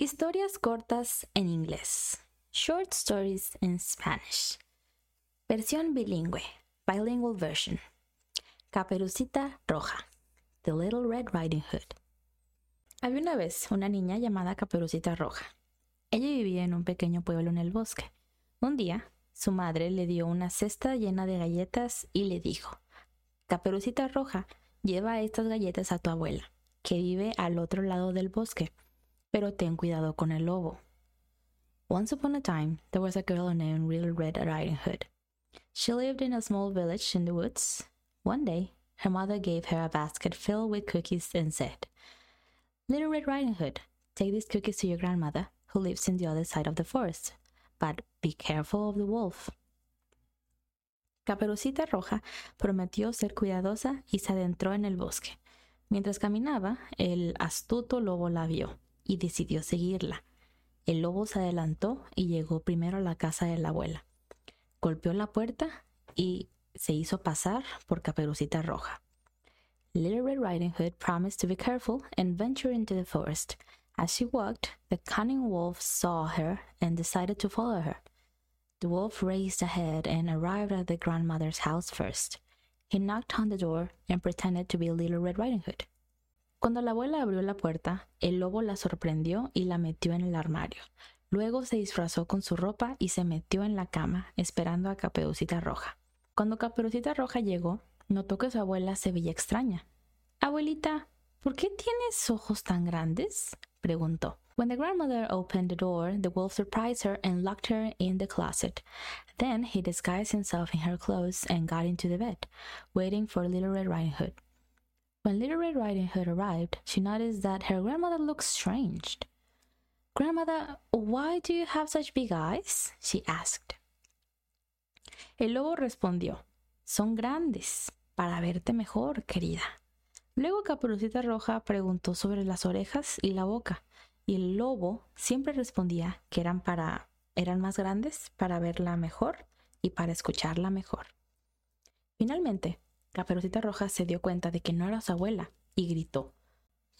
Historias cortas en inglés. Short stories in Spanish. Versión bilingüe. Bilingual version. Caperucita Roja. The Little Red Riding Hood. Había una vez una niña llamada Caperucita Roja. Ella vivía en un pequeño pueblo en el bosque. Un día, su madre le dio una cesta llena de galletas y le dijo, Caperucita Roja, lleva estas galletas a tu abuela, que vive al otro lado del bosque, pero ten cuidado con el lobo. Once upon a time, there was a girl named Little Red Riding Hood. She lived in a small village in the woods. One day, her mother gave her a basket filled with cookies and said, Little Red Riding Hood, take these cookies to your grandmother, who lives in the other side of the forest, but be careful of the wolf. Caperucita Roja prometió ser cuidadosa y se adentró en el bosque. Mientras caminaba, el astuto lobo la vio y decidió seguirla. El lobo se adelantó y llegó primero a la casa de la abuela. Golpeó la puerta y se hizo pasar por Caperucita Roja. Little Red Riding Hood promised to be careful and venture into the forest. As she walked, the cunning wolf saw her and decided to follow her. The wolf raced ahead and arrived at the grandmother's house first. He knocked on the door and pretended to be Little Red Riding Hood. Cuando la abuela abrió la puerta, el lobo la sorprendió y la metió en el armario. Luego se disfrazó con su ropa y se metió en la cama, esperando a Caperucita Roja. Cuando Caperucita Roja llegó, notó que su abuela se veía extraña. Abuelita, ¿por qué tienes ojos tan grandes? preguntó. When the grandmother opened the door, the wolf surprised her and locked her in the closet. Then he disguised himself in her clothes and got into the bed, waiting for Little Red Riding Hood. When Little Red Riding Hood arrived, she noticed that her grandmother looked strange. Grandmother, why do you have such big eyes? she asked. El lobo respondió, son grandes, para verte mejor, querida. Luego Caperucita Roja preguntó sobre las orejas y la boca, y el lobo siempre respondía que eran para eran más grandes para verla mejor y para escucharla mejor. Finalmente, Caperucita Roja se dio cuenta de que no era su abuela y gritó.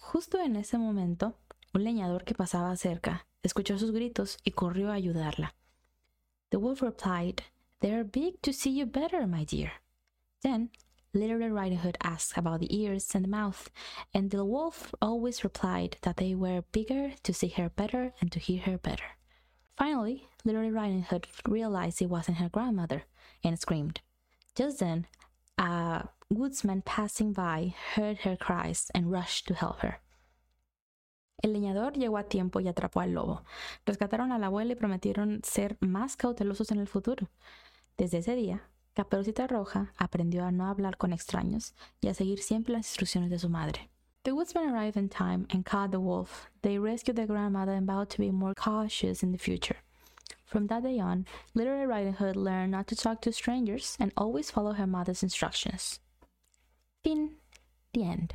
Justo en ese momento, un leñador que pasaba cerca escuchó sus gritos y corrió a ayudarla. The wolf replied, They are big to see you better, my dear. Then Little Red Riding Hood asked about the ears and the mouth, and the wolf always replied that they were bigger to see her better and to hear her better. Finally, Little Red Riding Hood realized it wasn't her grandmother and screamed. Just then, a woodsman passing by heard her cries and rushed to help her. El leñador llegó a tiempo y atrapó al lobo. Rescataron a la abuela y prometieron ser más cautelosos en el futuro. Desde ese día, Caperucita Roja aprendió a no hablar con extraños y a seguir siempre las instrucciones de su madre. The woodsman arrived in time and caught the wolf. They rescued their grandmother and vowed to be more cautious in the future. From that day on, Little Red Riding Hood learned not to talk to strangers and always follow her mother's instructions. Fin. The end.